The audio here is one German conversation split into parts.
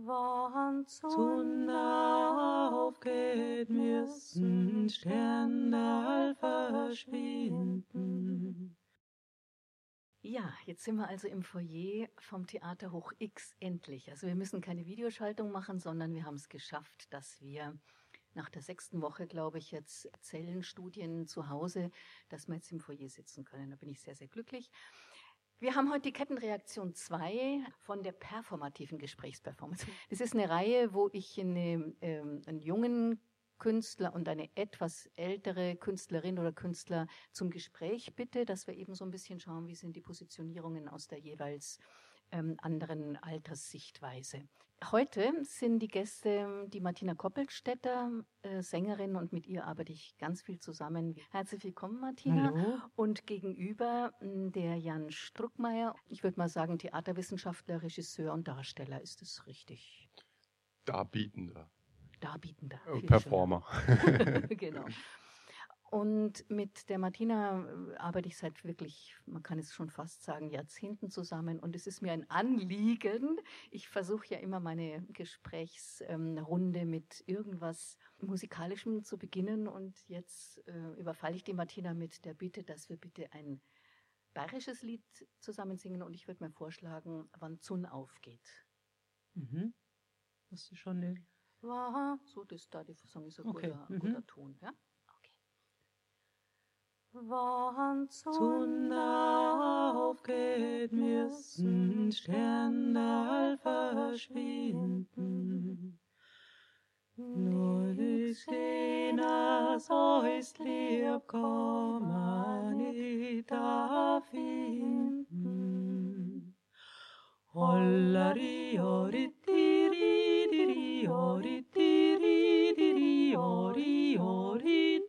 Wann Sonne aufgeht, müssen Sterne verschwinden. Ja, jetzt sind wir also im Foyer vom Theater Hoch X endlich. Also wir müssen keine Videoschaltung machen, sondern wir haben es geschafft, dass wir nach der sechsten Woche, glaube ich, jetzt Zellenstudien zu Hause, dass wir jetzt im Foyer sitzen können. Da bin ich sehr, sehr glücklich. Wir haben heute die Kettenreaktion 2 von der performativen Gesprächsperformance. Das ist eine Reihe, wo ich eine, ähm, einen jungen Künstler und eine etwas ältere Künstlerin oder Künstler zum Gespräch bitte, dass wir eben so ein bisschen schauen, wie sind die Positionierungen aus der jeweils ähm, anderen Alterssichtweise. Heute sind die Gäste die Martina Koppelstädter, äh, Sängerin, und mit ihr arbeite ich ganz viel zusammen. Herzlich willkommen, Martina. Hallo. Und gegenüber mh, der Jan Struckmeier, ich würde mal sagen Theaterwissenschaftler, Regisseur und Darsteller. Ist das richtig? Darbietender. Darbietender. Äh, Performer. genau. Und mit der Martina äh, arbeite ich seit wirklich, man kann es schon fast sagen, Jahrzehnten zusammen. Und es ist mir ein Anliegen. Ich versuche ja immer meine Gesprächsrunde mit irgendwas Musikalischem zu beginnen. Und jetzt äh, überfalle ich die Martina mit der Bitte, dass wir bitte ein bayerisches Lied zusammen singen. Und ich würde mir vorschlagen, wann Zun aufgeht. Mhm. Hast du schon eine Wow, so das da, die Song ist ein Okay, guter, mhm. guter Ton. Ja? Sonne aufgeht, müssen Sterne verschwinden. Nur nix jenes euch lieb kann man nicht da finden. Hollari, ori, tiri, diri, ori, tiri, diri, ori, ori.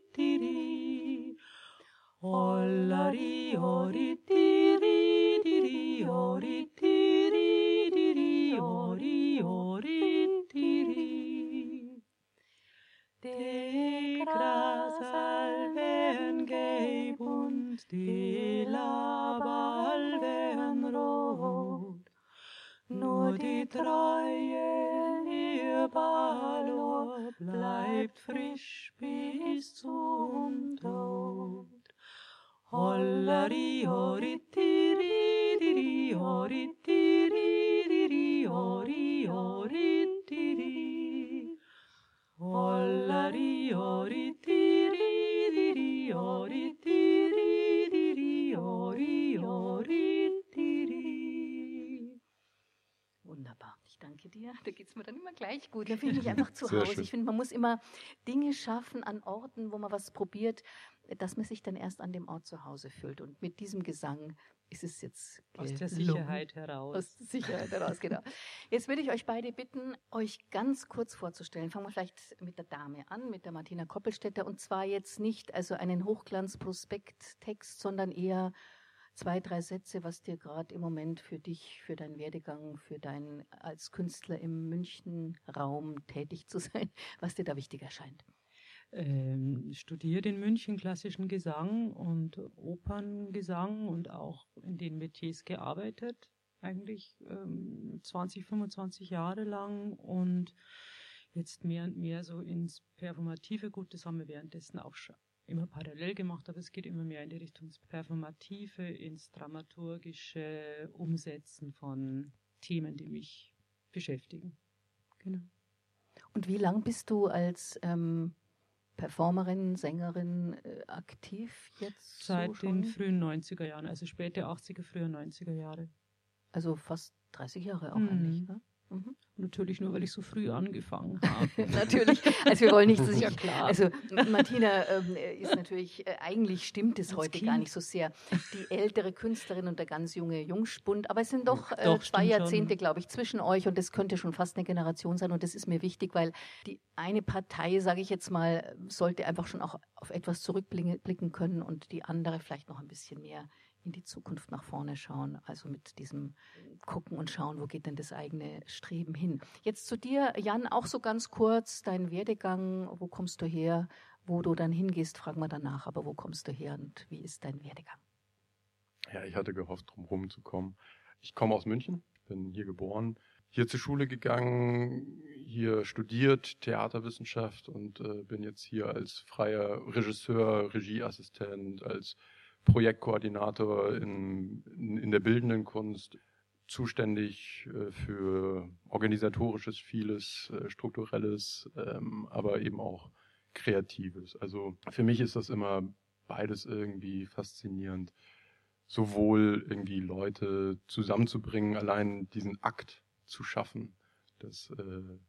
Hollari, ori, tiri, diri, ori, tiri, diri, ori, ori, tiri. Die Grasal werden gelb und die Labal werden rot. Nur die Treue Balor bleibt frisch bis zum Tod. Hollari, hori, tiri, diri, hori, tiri, diri, hori, hori, tiri. Hollari, hori, tiri, diri, hori, tiri, diri, hori, hori, tiri. Wunderbar. Ich danke dir. Da geht es mir dann immer gleich gut. Da finde ich einfach zu Sehr Hause. schön. Ich finde, man muss immer Dinge schaffen an Orten, wo man was probiert, dass man sich dann erst an dem Ort zu Hause fühlt. Und mit diesem Gesang ist es jetzt aus der gelungen. Sicherheit heraus. Aus der Sicherheit heraus, genau. Jetzt würde ich euch beide bitten, euch ganz kurz vorzustellen. Fangen wir vielleicht mit der Dame an, mit der Martina Koppelstädter. Und zwar jetzt nicht also einen Hochglanzprospekttext, sondern eher zwei, drei Sätze, was dir gerade im Moment für dich, für deinen Werdegang, für dein als Künstler im München-Raum tätig zu sein, was dir da wichtig erscheint. Ähm, studiert in München klassischen Gesang und Operngesang und auch in den Metiers gearbeitet, eigentlich ähm, 20, 25 Jahre lang und jetzt mehr und mehr so ins Performative. Gut, das haben wir währenddessen auch schon immer parallel gemacht, aber es geht immer mehr in die Richtung Performative, ins dramaturgische Umsetzen von Themen, die mich beschäftigen. Genau. Und wie lang bist du als ähm, Performerin, Sängerin äh, aktiv jetzt? so Seit schon? den frühen 90er Jahren, also späte 80er, frühe 90er Jahre. Also fast 30 Jahre auch Mhm. eigentlich. Ne? Mhm. Natürlich nur, weil ich so früh angefangen habe. natürlich. Also wir wollen nicht, dass ich, ja klar. also Martina ähm, ist natürlich, äh, eigentlich stimmt es Als heute Kind. gar nicht so sehr. Die ältere Künstlerin und der ganz junge Jungspund. Aber es sind doch, äh, Doch, zwei Jahrzehnte, glaube ich, zwischen euch und das könnte schon fast eine Generation sein. Und das ist mir wichtig, weil die eine Partei, sage ich jetzt mal, sollte einfach schon auch auf etwas zurückblicken blicken können und die andere vielleicht noch ein bisschen mehr in die Zukunft nach vorne schauen. Also mit diesem Gucken und Schauen, wo geht denn das eigene Streben hin. Jetzt zu dir, Jan, auch so ganz kurz, dein Werdegang, wo kommst du her? Wo du dann hingehst, fragen wir danach, aber wo kommst du her und wie ist dein Werdegang? Ja, ich hatte gehofft, drum rumzukommen. Ich komme aus München, bin hier geboren, hier zur Schule gegangen, hier studiert Theaterwissenschaft und äh, bin jetzt hier als freier Regisseur, Regieassistent, als Projektkoordinator in, in, der bildenden Kunst zuständig äh, für organisatorisches, vieles, äh, strukturelles, ähm, aber eben auch kreatives. Also für mich ist das immer beides irgendwie faszinierend. Sowohl irgendwie Leute zusammenzubringen, allein diesen Akt zu schaffen, dass äh,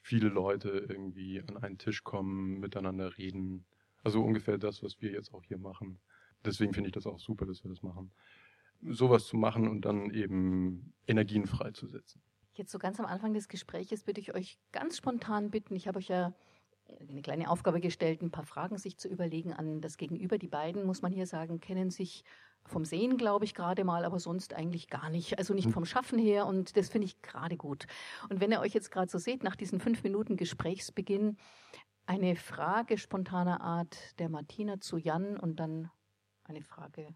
viele Leute irgendwie an einen Tisch kommen, miteinander reden. Also ungefähr das, was wir jetzt auch hier machen. Deswegen finde ich das auch super, dass wir das machen. Sowas zu machen und dann eben Energien freizusetzen. Jetzt so ganz am Anfang des Gespräches würde ich euch ganz spontan bitten, ich habe euch ja eine kleine Aufgabe gestellt, ein paar Fragen sich zu überlegen an das Gegenüber. Die beiden, muss man hier sagen, kennen sich vom Sehen, glaube ich, gerade mal, aber sonst eigentlich gar nicht. Also nicht hm. vom Schaffen her und das finde ich gerade gut. Und wenn ihr euch jetzt gerade so seht, nach diesen fünf Minuten Gesprächsbeginn, eine Frage spontaner Art der Martina zu Jan und dann eine Frage,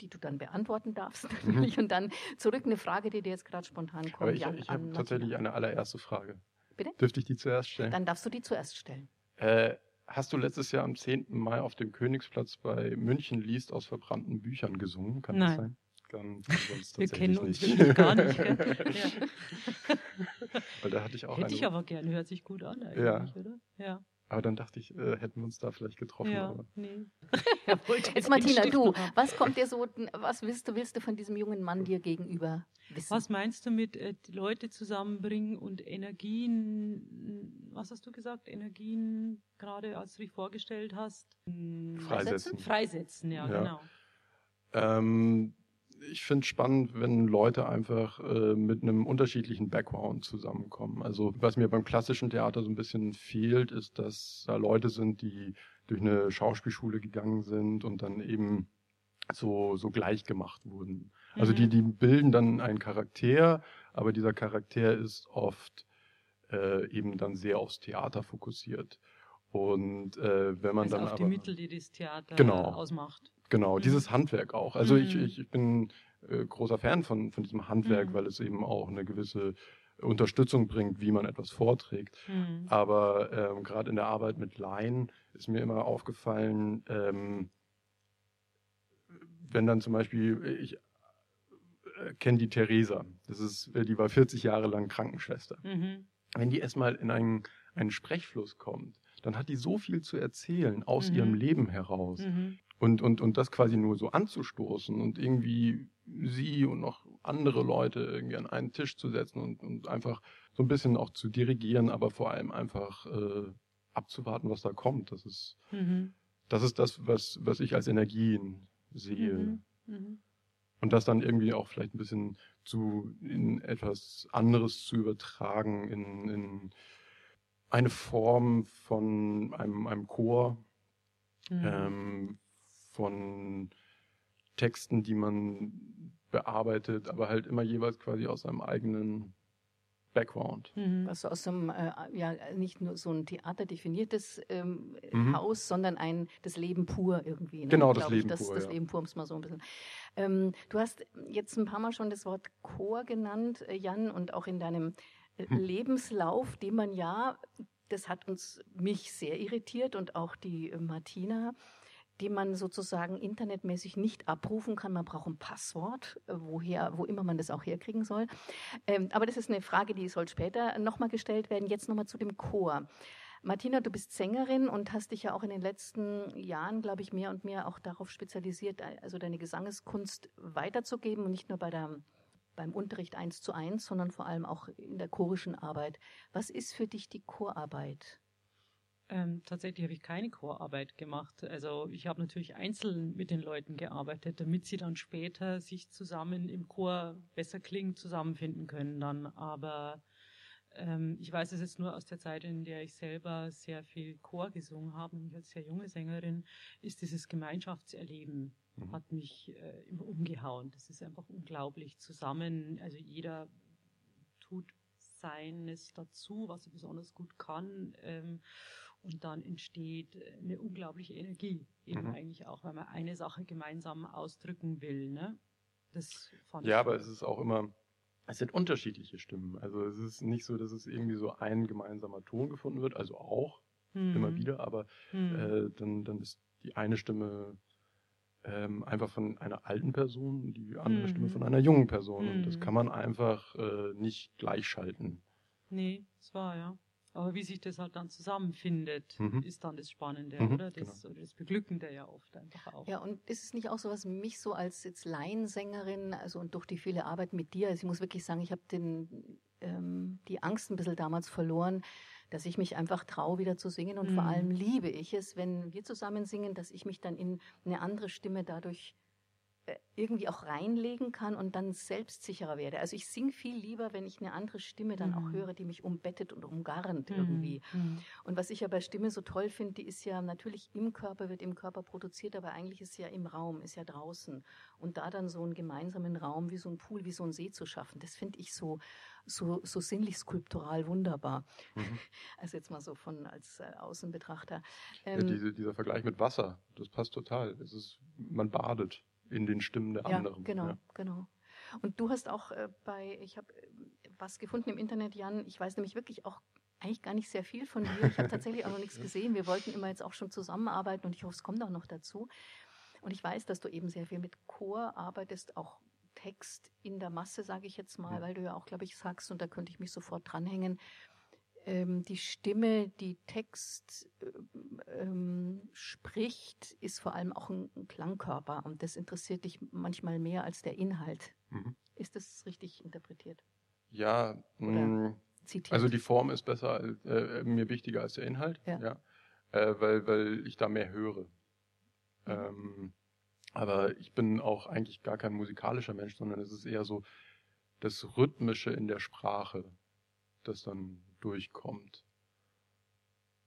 die du dann beantworten darfst mhm. natürlich mhm. und dann zurück eine Frage, die dir jetzt gerade spontan kommt. Aber ich, ich habe tatsächlich eine allererste Frage. Bitte? Dürfte ich die zuerst stellen? Dann darfst du die zuerst stellen. Äh, hast du letztes Jahr am 10. Mai auf dem Königsplatz bei München liest aus verbrannten Büchern gesungen? Kann Nein. das sein? Dann wir kennen uns nicht. gar nicht. ja. Weil da hatte ich auch Hätte eine... ich aber gerne, hört sich gut an eigentlich, ja. oder? Ja. Aber dann dachte ich, äh, hätten wir uns da vielleicht getroffen. Ja, aber. nee. Jetzt Martina, du, was kommt dir so, was willst du, willst du von diesem jungen Mann dir gegenüber wissen? Was meinst du mit äh, Leute zusammenbringen und Energien, was hast du gesagt, Energien, gerade als du dich vorgestellt hast? Freisetzen. Freisetzen, ja, ja. genau. Ähm, ich finde es spannend, wenn Leute einfach äh, mit einem unterschiedlichen Background zusammenkommen. Also was mir beim klassischen Theater so ein bisschen fehlt, ist, dass da Leute sind, die durch eine Schauspielschule gegangen sind und dann eben so, so gleich gemacht wurden. Also mhm. die, die bilden dann einen Charakter, aber dieser Charakter ist oft äh, eben dann sehr aufs Theater fokussiert. Und äh, wenn man also dann auf aber, die Mittel, die das Theater genau. ausmacht. Genau, Mhm. dieses Handwerk auch. Also ich, Mhm. ich, ich bin äh, großer Fan von, von diesem Handwerk, Mhm. weil es eben auch eine gewisse Unterstützung bringt, wie man etwas vorträgt. Mhm. Aber ähm, gerade in der Arbeit mit Laien ist mir immer aufgefallen, ähm, wenn dann zum Beispiel, ich äh, kenne die Theresa, das ist, äh, die war 40 Jahre lang Krankenschwester. Mhm. Wenn die erstmal in einen, einen Sprechfluss kommt, dann hat die so viel zu erzählen aus Mhm. ihrem Leben heraus. Mhm. Und, und, und das quasi nur so anzustoßen und irgendwie sie und noch andere Leute irgendwie an einen Tisch zu setzen und, und einfach so ein bisschen auch zu dirigieren, aber vor allem einfach äh, abzuwarten, was da kommt. Das ist, Mhm. das ist das, was, was ich als Energien sehe. Mhm. Mhm. Und das dann irgendwie auch vielleicht ein bisschen zu in etwas anderes zu übertragen, in, in eine Form von einem, einem Chor, Mhm. ähm, von Texten, die man bearbeitet, aber halt immer jeweils quasi aus seinem eigenen Background. Mhm. Was so aus so einem, äh, ja, nicht nur so ein theaterdefiniertes ähm, Mhm. Haus, sondern ein, das Leben pur irgendwie. Ne? Genau, das Glaub ich, Leben das, pur, Das ja. Leben pur, um es mal so ein bisschen. Ähm, du hast jetzt ein paar Mal schon das Wort Chor genannt, äh, Jan, und auch in deinem. Lebenslauf, den man ja, das hat uns, mich sehr irritiert und auch die äh, Martina, die man sozusagen internetmäßig nicht abrufen kann. Man braucht ein Passwort, äh, woher, wo immer man das auch herkriegen soll. Ähm, aber das ist eine Frage, die soll später nochmal gestellt werden. Jetzt nochmal zu dem Chor. Martina, du bist Sängerin und hast dich ja auch in den letzten Jahren, glaube ich, mehr und mehr auch darauf spezialisiert, äh, also deine Gesangeskunst weiterzugeben und nicht nur bei der, beim Unterricht eins zu eins, sondern vor allem auch in der chorischen Arbeit. Was ist für dich die Chorarbeit? Ähm, tatsächlich habe ich keine Chorarbeit gemacht. Also ich habe natürlich einzeln mit den Leuten gearbeitet, damit sie dann später sich zusammen im Chor besser klingen, zusammenfinden können dann. Aber ähm, ich weiß es jetzt nur aus der Zeit, in der ich selber sehr viel Chor gesungen habe, und ich als sehr junge Sängerin, ist dieses Gemeinschaftserleben Mhm. hat mich äh, immer umgehauen. Das ist einfach unglaublich zusammen. Also jeder tut seines dazu, was er besonders gut kann. Ähm, und dann entsteht eine unglaubliche Energie, eben Mhm. eigentlich auch, weil man eine Sache gemeinsam ausdrücken will. Ne? Das fand Ja, ich aber toll. es ist auch immer, Es sind unterschiedliche Stimmen. Also es ist nicht so, dass es irgendwie so ein gemeinsamer Ton gefunden wird, also auch Mhm. immer wieder, aber Mhm. äh, dann, dann ist die eine Stimme ähm, einfach von einer alten Person und die andere Mhm. Stimme von einer jungen Person. Und das Mhm. kann man einfach äh, nicht gleichschalten. Nee, das war ja. Aber wie sich das halt dann zusammenfindet, Mhm. ist dann das Spannende, Mhm, oder? Das, oder das Beglückende ja oft einfach auch. Ja, und ist es nicht auch so, was mich so als jetzt Laiensängerin, also und durch die viele Arbeit mit dir, also ich muss wirklich sagen, ich habe den ähm, die Angst ein bisschen damals verloren, dass ich mich einfach traue, wieder zu singen. Und vor Mhm. allem liebe ich es, wenn wir zusammen singen, dass ich mich dann in eine andere Stimme dadurch äh, irgendwie auch reinlegen kann und dann selbstsicherer werde. Also ich singe viel lieber, wenn ich eine andere Stimme dann auch Mhm. höre, die mich umbettet und umgarnt Mhm. irgendwie. Mhm. Und was ich ja bei Stimme so toll finde, die ist ja natürlich im Körper, wird im Körper produziert, aber eigentlich ist sie ja im Raum, ist ja draußen. Und da dann so einen gemeinsamen Raum wie so ein Pool, wie so ein See zu schaffen, das finde ich so, so, so sinnlich skulptural wunderbar. Mhm. Also jetzt mal so von als äh, Außenbetrachter. Ja, Ähm, diese, dieser Vergleich mit Wasser, das passt total. Es ist, man badet in den Stimmen der ja, anderen. genau, Ja. genau. Und du hast auch äh, bei, ich habe äh, was gefunden im Internet, Jan, ich weiß nämlich wirklich auch eigentlich gar nicht sehr viel von dir. Ich habe tatsächlich auch noch nichts gesehen. Wir wollten immer jetzt auch schon zusammenarbeiten und ich hoffe, es kommt auch noch dazu. Und ich weiß, dass du eben sehr viel mit Chor arbeitest, auch Text in der Masse, sage ich jetzt mal, weil du ja auch, glaube ich, sagst, und da könnte ich mich sofort dranhängen, ähm, die Stimme, die Text ähm, ähm, spricht, ist vor allem auch ein, ein Klangkörper und das interessiert dich manchmal mehr als der Inhalt. Mhm. Ist das richtig interpretiert? Ja, Zitiert? also die Form ist besser, als- äh, mir wichtiger als der Inhalt, Ja. ja. Äh, weil, weil ich da mehr höre. Mhm. Ähm, aber ich bin auch eigentlich gar kein musikalischer Mensch, sondern es ist eher so das Rhythmische in der Sprache, das dann durchkommt.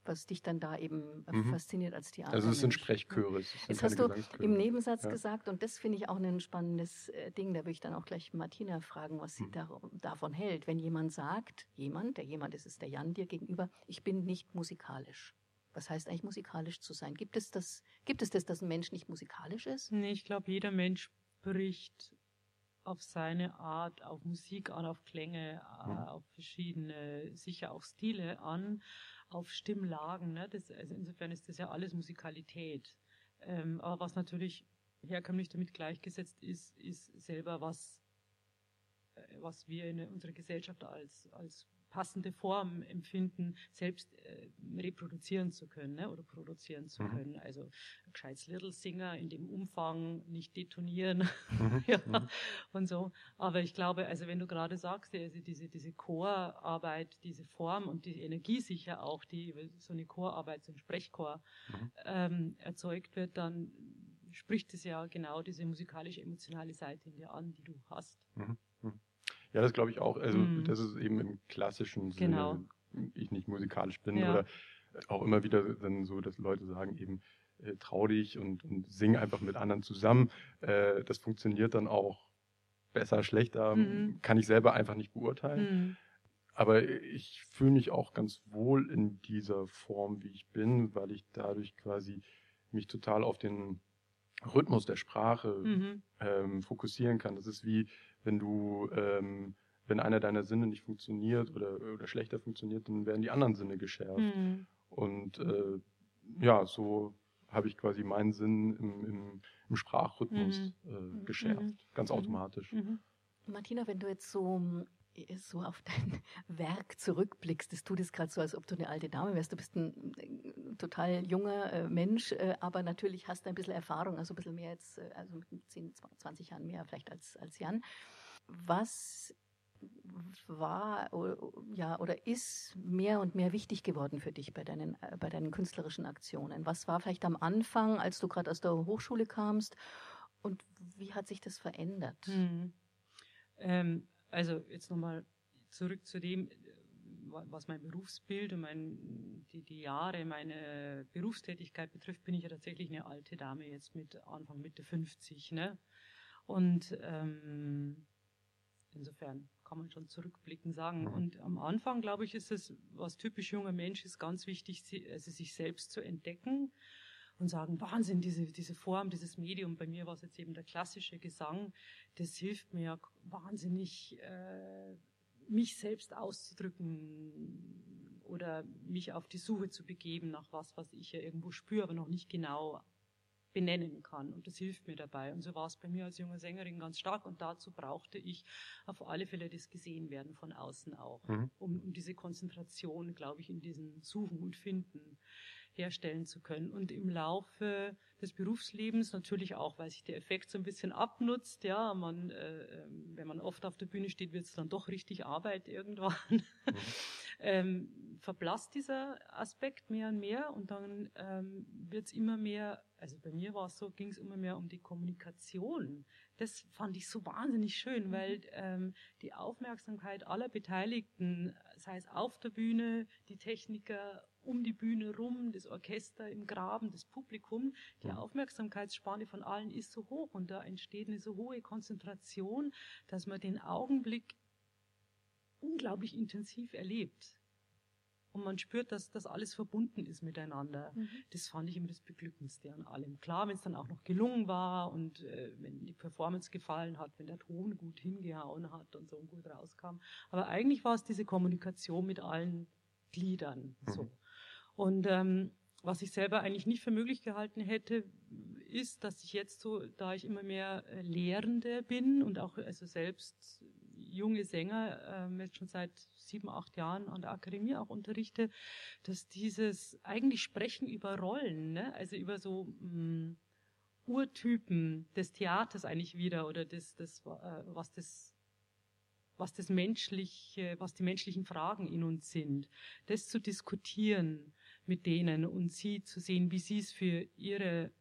was dich dann da eben äh, Mhm. fasziniert als Theater. Also es sind Sprechchöre, es sind Jetzt hast du im Nebensatz Ja. gesagt, und das finde ich auch ein spannendes äh, Ding, da würde ich dann auch gleich Martina fragen, was sie Mhm. dar davon hält. Wenn jemand sagt, jemand, der jemand ist, ist der Jan dir gegenüber, ich bin nicht musikalisch. Was heißt eigentlich musikalisch zu sein? Gibt es das, gibt es das, dass ein Mensch nicht musikalisch ist? Nee, ich glaube, jeder Mensch spricht auf seine Art, auf Musik an, auf Klänge, äh, Mhm. auf verschiedene, sicher auch Stile an, auf Stimmlagen. Ne? Das, also insofern ist das ja alles Musikalität. Ähm, aber was natürlich herkömmlich damit gleichgesetzt ist, ist selber was, äh, was wir in unserer Gesellschaft als, als passende Form empfinden, selbst äh, reproduzieren zu können ne? oder produzieren zu Mhm. können. Also gescheites Little Singer in dem Umfang nicht detonieren Mhm. ja, Mhm. und so. Aber ich glaube, also wenn du gerade sagst, also diese, diese Chorarbeit, diese Form und die Energie sicher auch, die über so eine Chorarbeit, so ein Sprechchor Mhm. ähm, erzeugt wird, dann spricht es ja genau diese musikalisch-emotionale Seite in dir an, die du hast. Ja, das glaube ich auch. Also Mhm. das ist eben im klassischen Sinne, Genau. ich nicht musikalisch bin Ja. oder auch immer wieder dann so, dass Leute sagen eben, äh, trau dich und, und sing einfach mit anderen zusammen. Äh, das funktioniert dann auch besser, schlechter, Mhm. kann ich selber einfach nicht beurteilen. Mhm. Aber ich fühle mich auch ganz wohl in dieser Form, wie ich bin, weil ich dadurch quasi mich total auf den Rhythmus der Sprache Mhm. ähm, fokussieren kann. Das ist wie, wenn du, ähm, wenn einer deiner Sinne nicht funktioniert oder, oder schlechter funktioniert, dann werden die anderen Sinne geschärft. Mhm. Und äh, ja, so habe ich quasi meinen Sinn im, im, im Sprachrhythmus Mhm. äh, geschärft, Mhm. ganz Mhm. automatisch. Mhm. Martina, wenn du jetzt so, äh, so auf dein Werk zurückblickst, das tut es gerade so, als ob du eine alte Dame wärst. Du bist ein äh, total junger äh, Mensch, äh, aber natürlich hast du ein bisschen Erfahrung, also ein bisschen mehr jetzt, äh, also mit 10, 20 Jahren mehr vielleicht als, als Jan. Was war ja oder ist mehr und mehr wichtig geworden für dich bei deinen äh, bei deinen künstlerischen Aktionen? Was war vielleicht am Anfang, als du gerade aus der Hochschule kamst und wie hat sich das verändert? Mhm. Ähm, also jetzt nochmal zurück zu dem, was mein Berufsbild und mein, die, die Jahre, meine Berufstätigkeit betrifft, bin ich ja tatsächlich eine alte Dame jetzt mit Anfang Mitte 50. Ne? Und ähm, insofern kann man schon zurückblicken sagen. Mhm. Und am Anfang, glaube ich, ist es, was typisch junger Mensch ist, ganz wichtig, sie- also sich selbst zu entdecken und sagen, Wahnsinn, diese, diese Form, dieses Medium, bei mir war es jetzt eben der klassische Gesang, das hilft mir ja wahnsinnig, äh, mich selbst auszudrücken oder mich auf die Suche zu begeben nach was, was ich ja irgendwo spüre, aber noch nicht genau benennen kann. Und das hilft mir dabei. Und so war es bei mir als junge Sängerin ganz stark. Und dazu brauchte ich auf alle Fälle das Gesehen-werden von außen auch, Mhm. um, um diese Konzentration, glaube ich, in diesen Suchen und Finden herstellen zu können. Und im Laufe des Berufslebens natürlich auch, weil sich der Effekt so ein bisschen abnutzt. Ja, man, äh, ähm, wenn man oft auf der Bühne steht, wird es dann doch richtig Arbeit irgendwann. ähm, verblasst dieser Aspekt mehr und mehr und dann ähm, wird es immer mehr, also bei mir war es so, ging es immer mehr um die Kommunikation. Das fand ich so wahnsinnig schön, weil ähm, die Aufmerksamkeit aller Beteiligten, sei es auf der Bühne, die Techniker um die Bühne rum, das Orchester im Graben, das Publikum, die Mhm. Aufmerksamkeitsspanne von allen ist so hoch und da entsteht eine so hohe Konzentration, dass man den Augenblick unglaublich intensiv erlebt. Und man spürt, dass das alles verbunden ist miteinander. Mhm. Das fand ich immer das Beglückendste an allem. Klar, wenn es dann auch noch gelungen war und äh, wenn die Performance gefallen hat, wenn der Ton gut hingehauen hat und so und gut rauskam. Aber eigentlich war es diese Kommunikation mit allen Gliedern. So. Und ähm, was ich selber eigentlich nicht für möglich gehalten hätte, ist, dass ich jetzt so, da ich immer mehr äh, Lehrende bin und auch also selbst junge Sänger ähm, jetzt schon seit sieben, acht Jahren an der Akademie auch unterrichte, dass dieses eigentlich Sprechen über Rollen, ne? also über so mh, Urtypen des Theaters eigentlich wieder oder das, das äh, was das was das menschliche, was die menschlichen Fragen in uns sind, das zu diskutieren mit denen und sie zu sehen, wie sie es für ihre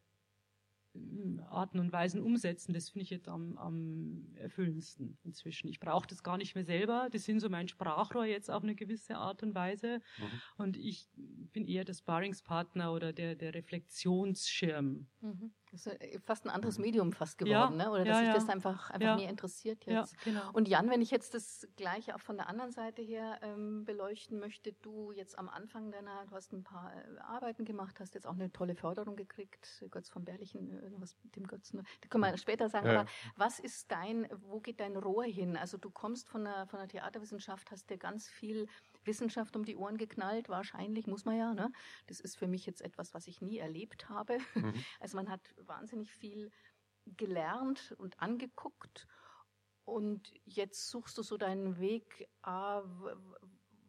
mm, Arten und Weisen umsetzen, das finde ich jetzt am, am erfüllendsten inzwischen. Ich brauche das gar nicht mehr selber. Das sind so mein Sprachrohr jetzt auf eine gewisse Art und Weise. Mhm. Und ich bin eher der Sparringspartner oder der, der Reflexionsschirm. Mhm. Das ist äh, fast ein anderes Mhm. Medium fast Ja, geworden, ne? oder dass ja, sich ja. das einfach, einfach Ja. mehr interessiert Ja, jetzt. genau. Und Jan, wenn ich jetzt das Gleiche auch von der anderen Seite her ähm, beleuchten möchte, du jetzt am Anfang deiner, du hast ein paar äh, Arbeiten gemacht, hast jetzt auch eine tolle Förderung gekriegt, Götz von Berlichen, äh, irgendwas mit dem Götz, ne? das können wir später sagen, Ja. aber was ist dein, wo geht dein Rohr hin? Also du kommst von der, von der Theaterwissenschaft, hast dir ganz viel Wissenschaft um die Ohren geknallt, wahrscheinlich, muss man ja, ne? Das ist für mich jetzt etwas, was ich nie erlebt habe. Mhm. Also man hat wahnsinnig viel gelernt und angeguckt und jetzt suchst du so deinen Weg, ah,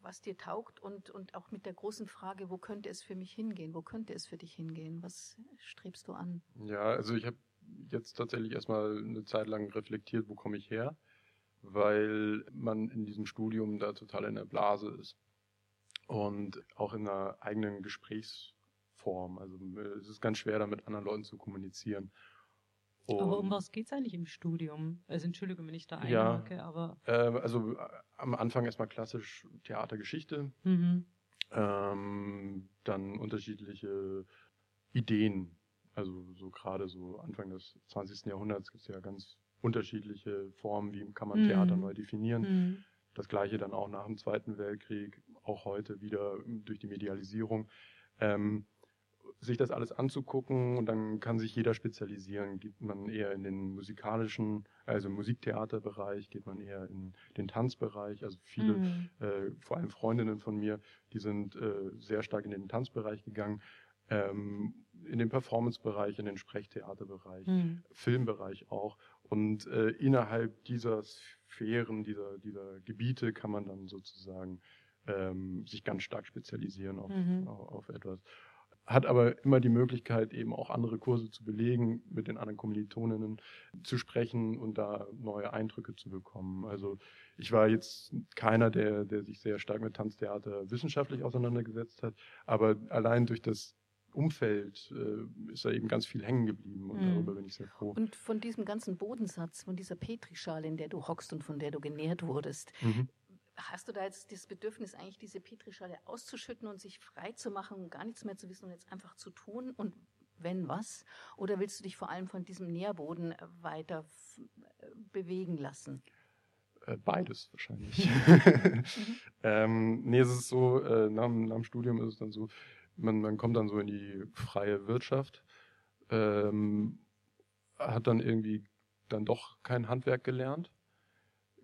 was dir taugt und, und auch mit der großen Frage, wo könnte es für mich hingehen? Wo könnte es für dich hingehen? Was strebst du an? Ja, also ich habe jetzt tatsächlich erstmal eine Zeit lang reflektiert, wo komme ich her, weil man in diesem Studium da total in der Blase ist und auch in einer eigenen Gesprächsform. Also es ist ganz schwer, da mit anderen Leuten zu kommunizieren. Aber um Und, was geht's eigentlich im Studium? Also Entschuldigung, wenn ich da Ja. einhake, aber äh, also äh, am Anfang erstmal klassisch Theatergeschichte, mhm. ähm, dann unterschiedliche Ideen. Also so gerade so Anfang des 20. Jahrhunderts gibt es ja ganz unterschiedliche Formen, wie kann man Mhm. Theater neu definieren. Mhm. Das gleiche dann auch nach dem Zweiten Weltkrieg, auch heute wieder durch die Medialisierung. Ähm, sich das alles anzugucken und dann kann sich jeder spezialisieren. Geht man eher in den musikalischen, also Musiktheaterbereich, geht man eher in den Tanzbereich. Also viele Mhm. äh, vor allem Freundinnen von mir, die sind äh, sehr stark in den Tanzbereich gegangen, ähm, in den Performancebereich, in den Sprechtheaterbereich, Mhm. Filmbereich auch. Und äh, innerhalb dieser Sphären, dieser, dieser Gebiete kann man dann sozusagen ähm, sich ganz stark spezialisieren auf, Mhm. auf, auf etwas. Hat aber immer die Möglichkeit, eben auch andere Kurse zu belegen, mit den anderen Kommilitoninnen zu sprechen und da neue Eindrücke zu bekommen. Also ich war jetzt keiner, der, der sich sehr stark mit Tanztheater wissenschaftlich auseinandergesetzt hat, aber allein durch das Umfeld äh, ist da eben ganz viel hängen geblieben und Mhm. darüber bin ich sehr froh. Und von diesem ganzen Bodensatz, von dieser Petrischale, in der du hockst und von der du genährt wurdest, Mhm. hast du da jetzt das Bedürfnis, eigentlich diese Petrischale auszuschütten und sich frei zu machen und gar nichts mehr zu wissen und jetzt einfach zu tun? Und wenn was? Oder willst du dich vor allem von diesem Nährboden äh, weiter äh, bewegen lassen? Äh, Beides wahrscheinlich. ähm, nee, es ist so, äh, nach, nach dem Studium ist es dann so, man, man kommt dann so in die freie Wirtschaft, ähm, hat dann irgendwie dann doch kein Handwerk gelernt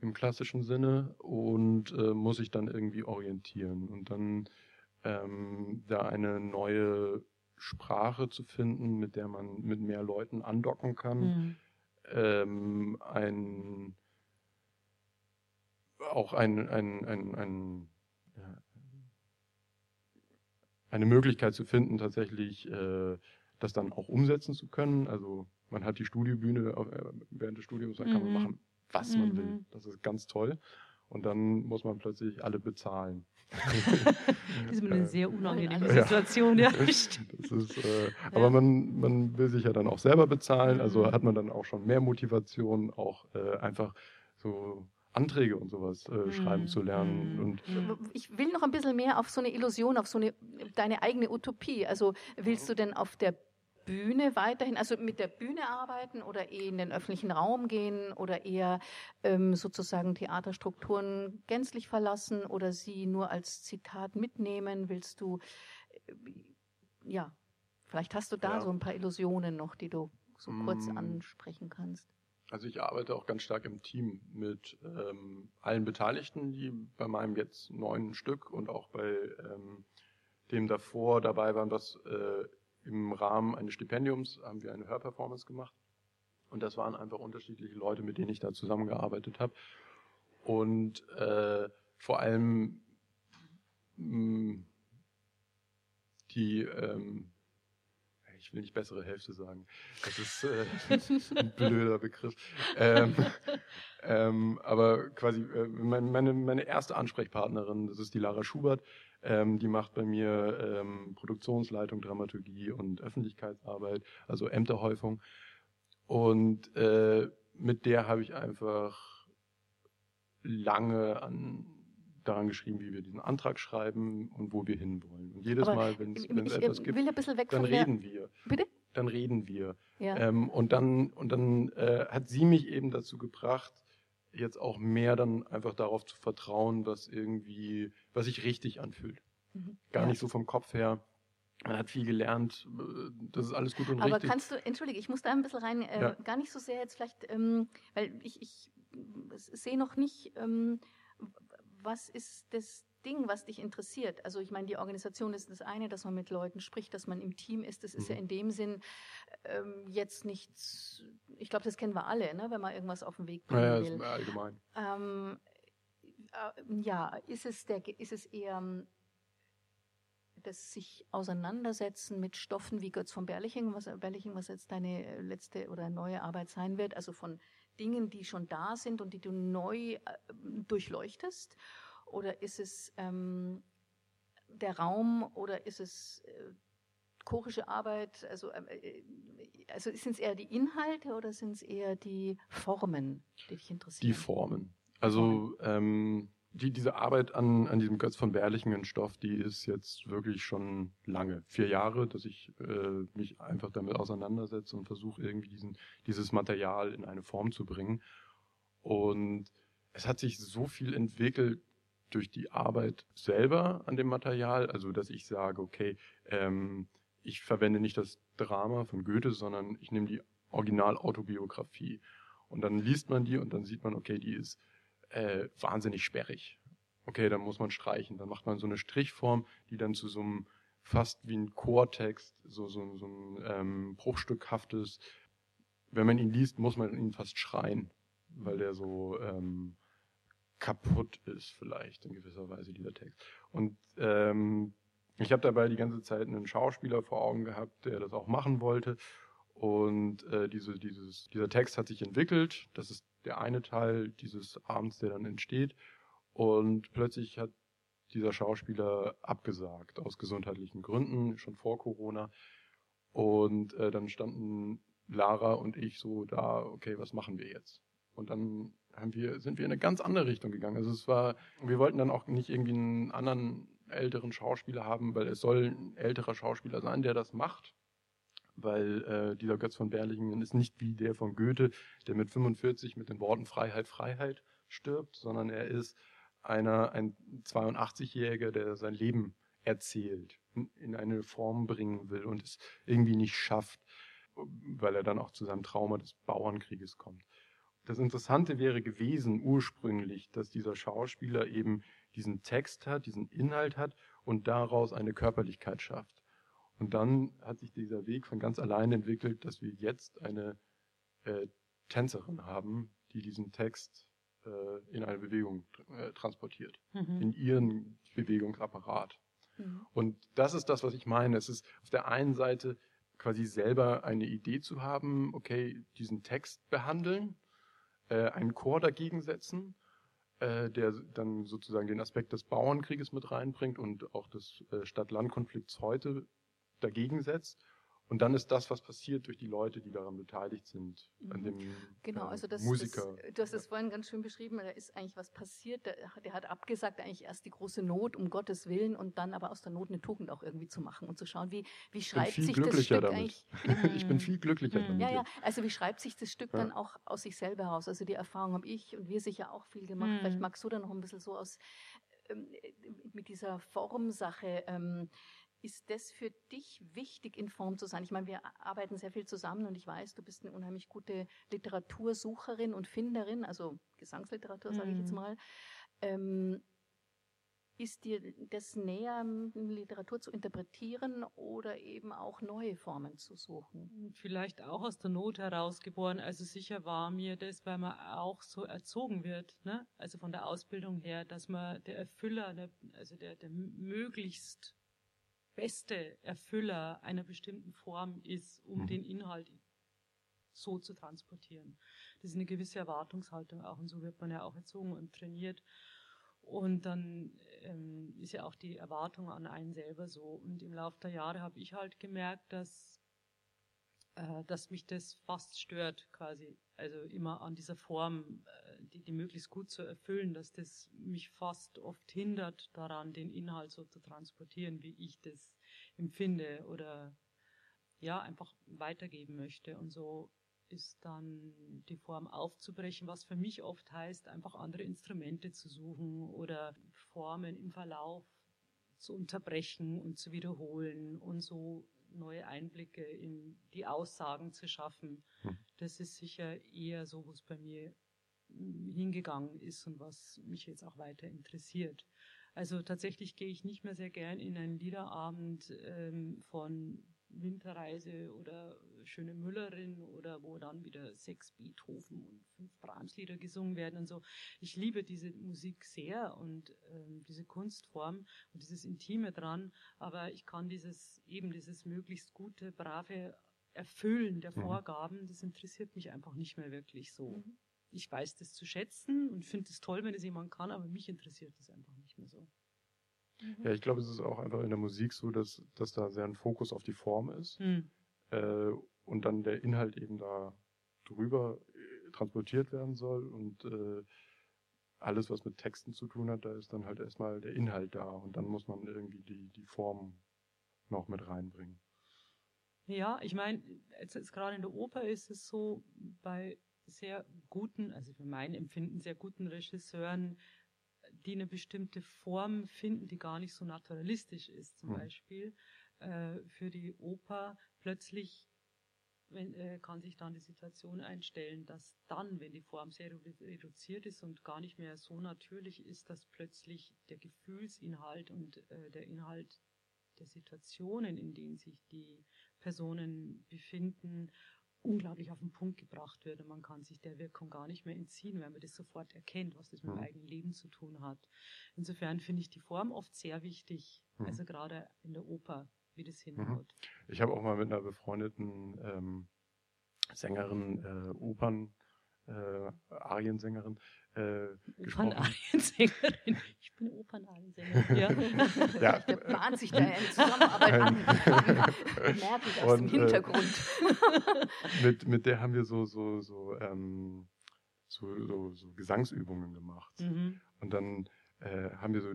im klassischen Sinne und äh, muss sich dann irgendwie orientieren und dann ähm, da eine neue Sprache zu finden, mit der man mit mehr Leuten andocken kann, Mhm. ähm, ein auch ein, ein, ein, ein ja, eine Möglichkeit zu finden, tatsächlich äh, das dann auch umsetzen zu können. Also man hat die Studiobühne auf- äh, während des Studiums, dann kann man Mhm. machen, was man Mhm. will. Das ist ganz toll. Und dann muss man plötzlich alle bezahlen. Das ist eine sehr unangenehme Ja. Situation, ja. Das ist, äh, aber man, man will sich ja dann auch selber bezahlen, also Mhm. hat man dann auch schon mehr Motivation, auch äh, einfach so Anträge und sowas äh, schreiben zu lernen. Mhm. Und Mhm. Ich will noch ein bisschen mehr auf so eine Illusion, auf so eine deine eigene Utopie. Also willst du denn auf der Bühne weiterhin, also mit der Bühne arbeiten oder eher in den öffentlichen Raum gehen oder eher ähm, sozusagen Theaterstrukturen gänzlich verlassen oder sie nur als Zitat mitnehmen? Willst du, äh, ja, vielleicht hast du da Ja. so ein paar Illusionen noch, die du so kurz Mm. ansprechen kannst. Also ich arbeite auch ganz stark im Team mit ähm, allen Beteiligten, die bei meinem jetzt neuen Stück und auch bei ähm, dem davor dabei waren, was äh, im Rahmen eines Stipendiums haben wir eine Hörperformance gemacht. Und das waren einfach unterschiedliche Leute, mit denen ich da zusammengearbeitet habe. Und äh, vor allem mh, die, ähm, ich will nicht bessere Hälfte sagen, das ist äh, ein blöder Begriff. Ähm, ähm, aber quasi äh, mein- meine, meine erste Ansprechpartnerin, das ist die Lara Schubert, ähm, die macht bei mir ähm, Produktionsleitung, Dramaturgie und Öffentlichkeitsarbeit, also Ämterhäufung. Und äh, mit der habe ich einfach lange an, daran geschrieben, wie wir diesen Antrag schreiben und wo wir hinwollen. Und jedes Aber Mal, wenn es etwas gibt, dann reden wir. Bitte? Dann reden wir. Ja. Ähm, und dann, und dann äh, hat sie mich eben dazu gebracht, jetzt auch mehr dann einfach darauf zu vertrauen, was irgendwie, was sich richtig anfühlt. Mhm. Gar Ja. nicht so vom Kopf her. Man hat viel gelernt, äh, das ist alles gut und Aber richtig. kannst du, entschuldige, ich muss da ein bisschen rein, äh, Ja. gar nicht so sehr jetzt vielleicht, ähm, weil ich, ich sehe noch nicht, ähm, was ist das Ding, was dich interessiert? Also ich meine, die Organisation ist das eine, dass man mit Leuten spricht, dass man im Team ist. Das ist ja Mhm. in dem Sinn ähm, jetzt nichts, ich glaube, das kennen wir alle, ne, wenn man irgendwas auf den Weg bringen naja, will. ist allgemein. Ähm, äh, ja, ist es, der, ist es eher ähm, das sich auseinandersetzen mit Stoffen wie Götz von Berliching, was, Berliching, was jetzt deine letzte oder neue Arbeit sein wird, also von Dingen, die schon da sind und die du neu äh, durchleuchtest? Oder ist es ähm, der Raum oder ist es äh, chorische Arbeit? Also, ähm, äh, also sind es eher die Inhalte oder sind es eher die Formen, die dich interessieren? Die Formen. Also ähm, die, diese Arbeit an, an diesem Götz von Berlichingen Stoff, die ist jetzt wirklich schon lange, vier Jahre, dass ich äh, mich einfach damit auseinandersetze und versuche irgendwie diesen, dieses Material in eine Form zu bringen. Und es hat sich so viel entwickelt durch die Arbeit selber an dem Material, also dass ich sage, okay, ähm, ich verwende nicht das Drama von Goethe, sondern ich nehme die Originalautobiografie. Und dann liest man die und dann sieht man, okay, die ist äh, wahnsinnig sperrig. Okay, dann muss man streichen. Dann macht man so eine Strichform, die dann zu so einem fast wie ein Chortext, so, so, so ein ähm, bruchstückhaftes. Wenn man ihn liest, muss man ihn fast schreien, weil der so ähm, kaputt ist vielleicht in gewisser Weise, dieser Text. Und ähm, ich habe dabei die ganze Zeit einen Schauspieler vor Augen gehabt, der das auch machen wollte. Und äh, diese, dieses, dieser Text hat sich entwickelt. Das ist der eine Teil dieses Abends, der dann entsteht. Und plötzlich hat dieser Schauspieler abgesagt, aus gesundheitlichen Gründen, schon vor Corona. Und äh, dann standen Lara und ich so da, okay, was machen wir jetzt? Und dann haben wir, sind wir in eine ganz andere Richtung gegangen. Also es war, wir wollten dann auch nicht irgendwie einen anderen älteren Schauspieler haben, weil es soll ein älterer Schauspieler sein, der das macht. Weil äh, dieser Götz von Berlichingen ist nicht wie der von Goethe, der mit 45 mit den Worten Freiheit, Freiheit stirbt, sondern er ist einer, ein 82-Jähriger, der sein Leben erzählt, in eine Form bringen will und es irgendwie nicht schafft, weil er dann auch zu seinem Trauma des Bauernkrieges kommt. Das Interessante wäre gewesen ursprünglich, dass dieser Schauspieler eben diesen Text hat, diesen Inhalt hat und daraus eine Körperlichkeit schafft. Und dann hat sich dieser Weg von ganz allein entwickelt, dass wir jetzt eine äh, Tänzerin haben, die diesen Text äh, in eine Bewegung äh, transportiert, mhm. in ihren Bewegungsapparat. Mhm. Und das ist das, was ich meine. Es ist auf der einen Seite quasi selber eine Idee zu haben, okay, diesen Text behandeln, äh, einen Chor dagegen setzen, äh, der dann sozusagen den Aspekt des Bauernkrieges mit reinbringt und auch des äh, Stadt-Land-Konflikts heute dagegen setzt und dann ist das, was passiert durch die Leute, die daran beteiligt sind, an mhm. dem genau, äh, also das, Musiker. Das, du hast es vorhin ganz schön beschrieben, da ist eigentlich was passiert. Der, der, hat abgesagt, eigentlich erst die große Not, um Gottes Willen, und dann aber aus der Not eine Tugend auch irgendwie zu machen und zu schauen, wie, wie schreibt sich das Stück damit. eigentlich. ich bin viel glücklicher mhm. damit. Ja, ja, also wie schreibt sich das Stück ja. dann auch aus sich selber heraus? Also die Erfahrung habe ich und wir sicher auch viel gemacht. Mhm. Vielleicht magst du da noch ein bisschen so aus ähm, mit dieser Formsache. Ähm, ist das für dich wichtig, in Form zu sein? Ich meine, wir arbeiten sehr viel zusammen und ich weiß, du bist eine unheimlich gute Literatursucherin und Finderin, also Gesangsliteratur, sage ich jetzt mhm. mal. Ähm, ist dir das näher, Literatur zu interpretieren oder eben auch neue Formen zu suchen? Vielleicht auch aus der Not herausgeboren. Also sicher war mir das, weil man auch so erzogen wird, ne? also von der Ausbildung her, dass man der Erfüller, also der, der möglichst beste Erfüller einer bestimmten Form ist, um mhm. den Inhalt so zu transportieren. Das ist eine gewisse Erwartungshaltung auch und so wird man ja auch erzogen und trainiert. Und dann ähm, ist ja auch die Erwartung an einen selber so. Und im Laufe der Jahre habe ich halt gemerkt, dass äh, dass mich das fast stört, quasi. Also immer an dieser Form, äh, die, die möglichst gut zu erfüllen, dass das mich fast oft hindert daran, den Inhalt so zu transportieren, wie ich das empfinde oder ja, einfach weitergeben möchte. Und so ist dann die Form aufzubrechen, was für mich oft heißt, einfach andere Instrumente zu suchen oder Formen im Verlauf zu unterbrechen und zu wiederholen und so neue Einblicke in die Aussagen zu schaffen. Hm. Das ist sicher eher so, wo es bei mir hm, hingegangen ist und was mich jetzt auch weiter interessiert. Also tatsächlich gehe ich nicht mehr sehr gern in einen Liederabend ähm, von Winterreise oder Schöne Müllerin oder wo dann wieder sechs Beethoven und fünf Brahms-Lieder gesungen werden und so. Ich liebe diese Musik sehr und ähm, diese Kunstform und dieses Intime dran, aber ich kann dieses eben dieses möglichst gute, brave Erfüllen der mhm. Vorgaben, das interessiert mich einfach nicht mehr wirklich so. Mhm. Ich weiß das zu schätzen und finde es toll, wenn es jemand kann, aber mich interessiert das einfach nicht mehr so. Mhm. Ja, ich glaube, es ist auch einfach in der Musik so, dass, dass da sehr ein Fokus auf die Form ist mhm. äh, und dann der Inhalt eben da drüber äh, transportiert werden soll und äh, alles, was mit Texten zu tun hat, da ist dann halt erstmal der Inhalt da und dann muss man irgendwie die, die Form noch mit reinbringen. Ja, ich meine, jetzt, jetzt gerade in der Oper ist es so, bei sehr guten, also für mein Empfinden sehr guten Regisseuren, die eine bestimmte Form finden, die gar nicht so naturalistisch ist, zum mhm. Beispiel äh, für die Oper plötzlich wenn, äh, kann sich dann die Situation einstellen, dass dann, wenn die Form sehr reduziert ist und gar nicht mehr so natürlich ist, dass plötzlich der Gefühlsinhalt und äh, der Inhalt der Situationen, in denen sich die Personen befinden, unglaublich auf den Punkt gebracht wird und man kann sich der Wirkung gar nicht mehr entziehen, wenn man das sofort erkennt, was das mit dem mhm. eigenen Leben zu tun hat. Insofern finde ich die Form oft sehr wichtig, mhm. also gerade in der Oper, wie das mhm. hinhaut. Ich habe auch mal mit einer befreundeten ähm, Sängerin äh, Opern äh, Ariensängerin äh, gesprochen. Opernariensängerin. Ich bin Opernariensängerin. Ja. ja. Der bahnt sich da eine Zusammenarbeit an. Merke ich aus und, dem äh, Hintergrund. Äh, mit, mit der haben wir so, so, so, ähm, so, so, so Gesangsübungen gemacht. Mhm. Und dann äh, haben wir so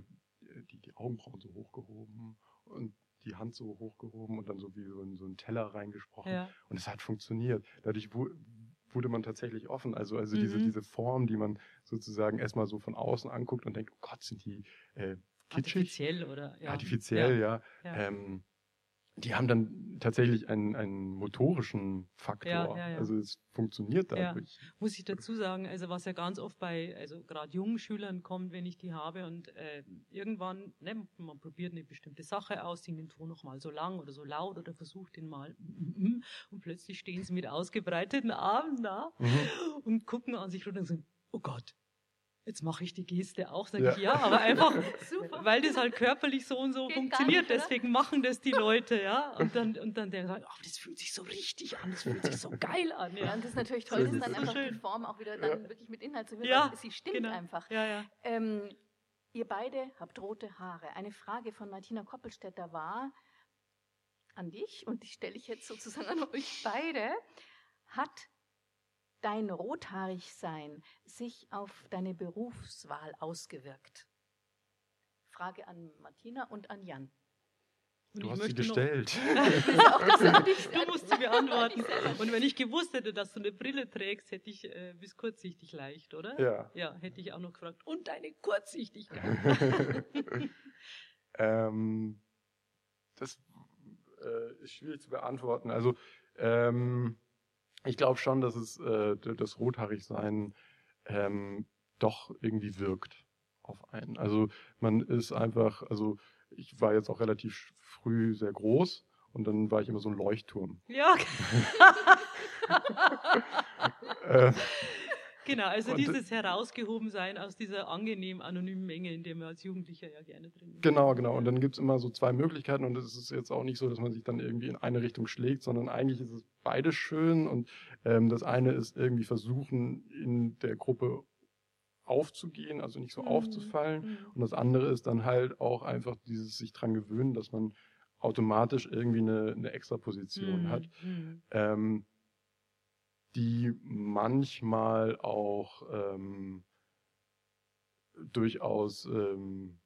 die, die Augenbrauen so hochgehoben und die Hand so hochgehoben und dann so wie so in so einen Teller reingesprochen. Ja. Und es hat funktioniert. Dadurch wurde man tatsächlich offen. Also, also mhm. diese, diese Form, die man sozusagen erstmal so von außen anguckt und denkt, oh Gott, sind die äh, kitschig. Artifiziell oder ja. Artifiziell, ja. ja. Ähm, die haben dann tatsächlich einen, einen motorischen Faktor. Ja, ja, ja. Also es funktioniert dadurch. Muss ich dazu sagen, also was ja ganz oft bei, also gerade jungen Schülern kommt, wenn ich die habe und äh, irgendwann, ne, man probiert eine bestimmte Sache aus, singt den Ton noch mal so lang oder so laut oder versucht den mal und plötzlich stehen sie mit ausgebreiteten Armen da Mhm. und gucken an sich runter und sagen, oh Gott, jetzt mache ich die Geste auch, sage Ja. ich ja, aber einfach, Super. weil das halt körperlich so und so Geht funktioniert, nicht, deswegen machen das die Leute, ja, und dann, und dann der sagt, ach, das fühlt sich so richtig an, das fühlt sich so geil an, Ja, ja. und das ist natürlich toll, So das ist dann es. einfach die Schön. Form auch wieder dann wirklich mit Inhalt zu hören. Ja, sie stimmt genau. einfach. Ja, ja. Ähm, ihr beide habt rote Haare. Eine Frage von Martina Koppelstädter war an dich und die stelle ich jetzt sozusagen an euch beide. Hat dein Rothaarigsein sich auf deine Berufswahl ausgewirkt? Frage an Martina und an Jan. Und Du hast sie gestellt. Auch das hatte ich Du musst sie beantworten. Und wenn ich gewusst hätte, dass du eine Brille trägst, hätte ich äh, bis kurzsichtig leicht, oder? ja. Ja, hätte ich auch noch gefragt. Und deine Kurzsichtigkeit. ähm, das äh, ist schwierig zu beantworten. Also ähm, ich glaube schon, dass es äh, das Rothaarigsein ähm, doch irgendwie wirkt auf einen. Also man ist einfach, also ich war jetzt auch relativ früh sehr groß und dann war ich immer so ein Leuchtturm. ja, Äh, genau. Also Und- dieses Herausgehobensein aus dieser angenehm anonymen Menge, in der man als Jugendlicher ja gerne drin ist. Genau, genau. Und dann gibt's immer so zwei Möglichkeiten und es ist jetzt auch nicht so, dass man sich dann irgendwie in eine Richtung schlägt, sondern eigentlich ist es beides schön und ähm, das eine ist irgendwie versuchen, in der Gruppe aufzugehen, also nicht so Mhm. aufzufallen. Mhm. Und das andere ist dann halt auch einfach dieses sich dran gewöhnen, dass man automatisch irgendwie eine, eine extra Position Mhm. hat, Mhm. ähm, die manchmal auch ähm, durchaus ähm,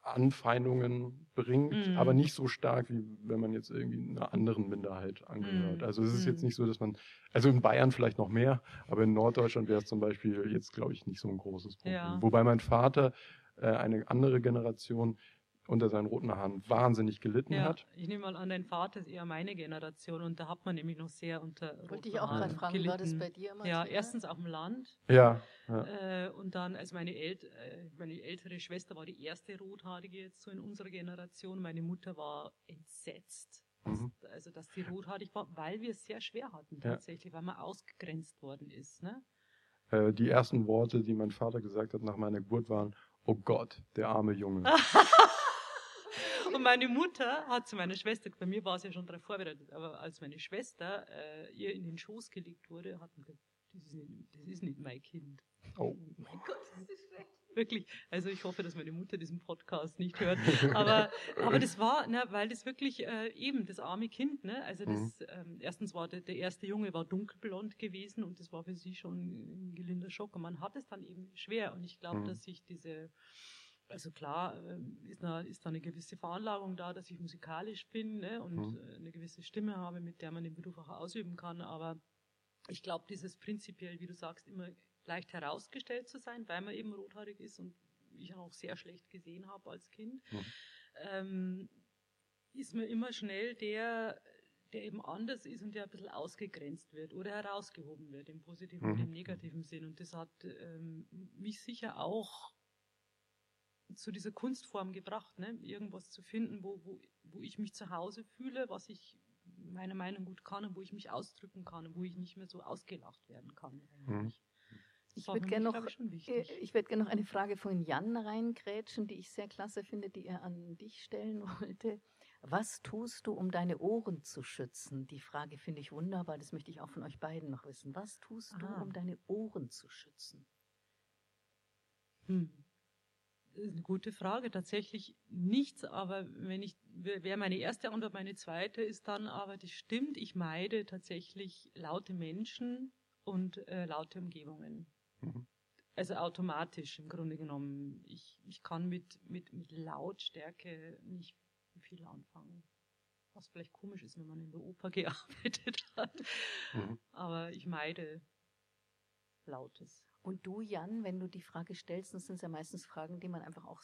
Anfeindungen bringt, Mhm. aber nicht so stark, wie wenn man jetzt irgendwie einer anderen Minderheit angehört. Mhm. Also es ist jetzt Mhm. nicht so, dass man, also in Bayern vielleicht noch mehr, aber in Norddeutschland wäre es zum Beispiel jetzt, glaube ich, nicht so ein großes Problem. Ja. Wobei mein Vater äh, eine andere Generation unter seinen roten Haaren wahnsinnig gelitten Ja, hat. ich nehme mal an, dein Vater ist eher meine Generation und da hat man nämlich noch sehr unter Wollte roten ich auch gerade fragen, wie war das gelitten. bei dir, Martina? Ja, erstens auf dem Land Ja, ja. äh, und dann, als meine, ält äh, meine ältere Schwester war die erste Rothaarige jetzt so in unserer Generation. Meine Mutter war entsetzt, dass, Mhm. also dass die rothaarig war, weil wir es sehr schwer hatten Ja. tatsächlich, weil man ausgegrenzt worden ist. Ne? Äh, die ersten Worte, die mein Vater gesagt hat nach meiner Geburt waren, oh Gott, der arme Junge. Und meine Mutter hat zu meiner Schwester, bei mir war es ja schon darauf vorbereitet, aber als meine Schwester äh, ihr in den Schoß gelegt wurde, hat man gesagt, das ist nicht, das ist nicht mein Kind. Oh. Wirklich, also ich hoffe, dass meine Mutter diesen Podcast nicht hört. Aber, aber das war, ne, weil das wirklich äh, eben das arme Kind, ne? Also das, ähm, erstens war der, der erste Junge war dunkelblond gewesen und das war für sie schon ein gelinder Schock. Und man hat es dann eben schwer. Und ich glaube, Mhm. dass sich diese also klar ähm, ist, da, ist da eine gewisse Veranlagung da, dass ich musikalisch bin ne, und Mhm. äh, eine gewisse Stimme habe, mit der man den Beruf auch ausüben kann. Aber ich glaube, dieses prinzipiell, wie du sagst, immer leicht herausgestellt zu sein, weil man eben rothaarig ist und ich auch sehr schlecht gesehen habe als Kind, Mhm. ähm, ist man immer schnell der, der eben anders ist und der ein bisschen ausgegrenzt wird oder herausgehoben wird, im positiven und Mhm. im negativen Sinn. Und das hat ähm, mich sicher auch zu dieser Kunstform gebracht, ne? irgendwas zu finden, wo, wo, wo ich mich zu Hause fühle, was ich meiner Meinung gut kann und wo ich mich ausdrücken kann und wo ich nicht mehr so ausgelacht werden kann. Das Ich würde gerne noch, ich, äh, ich würde gerne noch eine Frage von Jan reingrätschen, die ich sehr klasse finde, die er an dich stellen wollte. Was tust du, um deine Ohren zu schützen? Die Frage finde ich wunderbar, das möchte ich auch von euch beiden noch wissen. Was tust du, Ah. um deine Ohren zu schützen? Hm. Das ist eine gute Frage. Tatsächlich nichts, aber wenn ich, wäre meine erste Antwort, meine zweite ist dann aber, das stimmt, ich meide tatsächlich laute Menschen und äh, laute Umgebungen. Mhm. Also automatisch im Grunde genommen. Ich, ich kann mit, mit, mit Lautstärke nicht viel anfangen. Was vielleicht komisch ist, wenn man in der Oper gearbeitet hat. Mhm. Aber ich meide Lautes. Und du, Jan, wenn du die Frage stellst, das sind ja meistens Fragen, die man einfach auch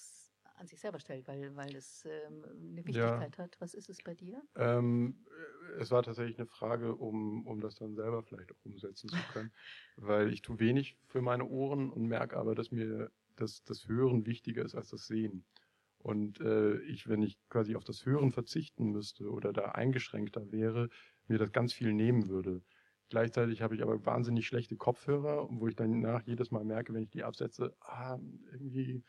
an sich selber stellt, weil, weil es ähm, eine Wichtigkeit hat. Was ist es bei dir? Ähm, äh, es war tatsächlich eine Frage, um, um das dann selber vielleicht auch umsetzen zu können, weil ich tue wenig für meine Ohren und merke aber, dass mir das, das Hören wichtiger ist als das Sehen. Und äh, ich, wenn ich quasi auf das Hören verzichten müsste oder da eingeschränkter wäre, mir das ganz viel nehmen würde. Gleichzeitig habe ich aber wahnsinnig schlechte Kopfhörer, wo ich dann nach jedes Mal merke, wenn ich die absetze, ah, irgendwie